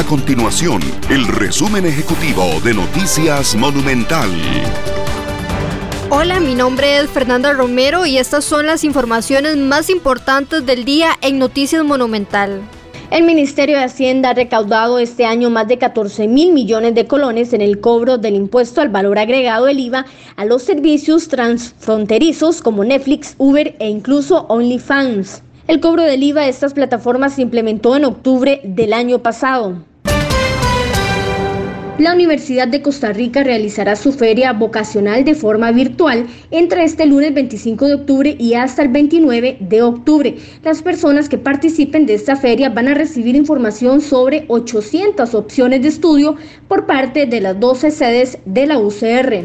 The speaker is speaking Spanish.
A continuación, el resumen ejecutivo de Noticias Monumental. Hola, mi nombre es Fernanda Romero y estas son las informaciones más importantes del día en Noticias Monumental. El Ministerio de Hacienda ha recaudado este año más de 14 mil millones de colones en el cobro del impuesto al valor agregado del IVA a los servicios transfronterizos como Netflix, Uber e incluso OnlyFans. El cobro del IVA de estas plataformas se implementó en octubre del año pasado. La Universidad de Costa Rica realizará su feria vocacional de forma virtual entre este lunes 25 de octubre y hasta el 29 de octubre. Las personas que participen de esta feria van a recibir información sobre 800 opciones de estudio por parte de las 12 sedes de la UCR.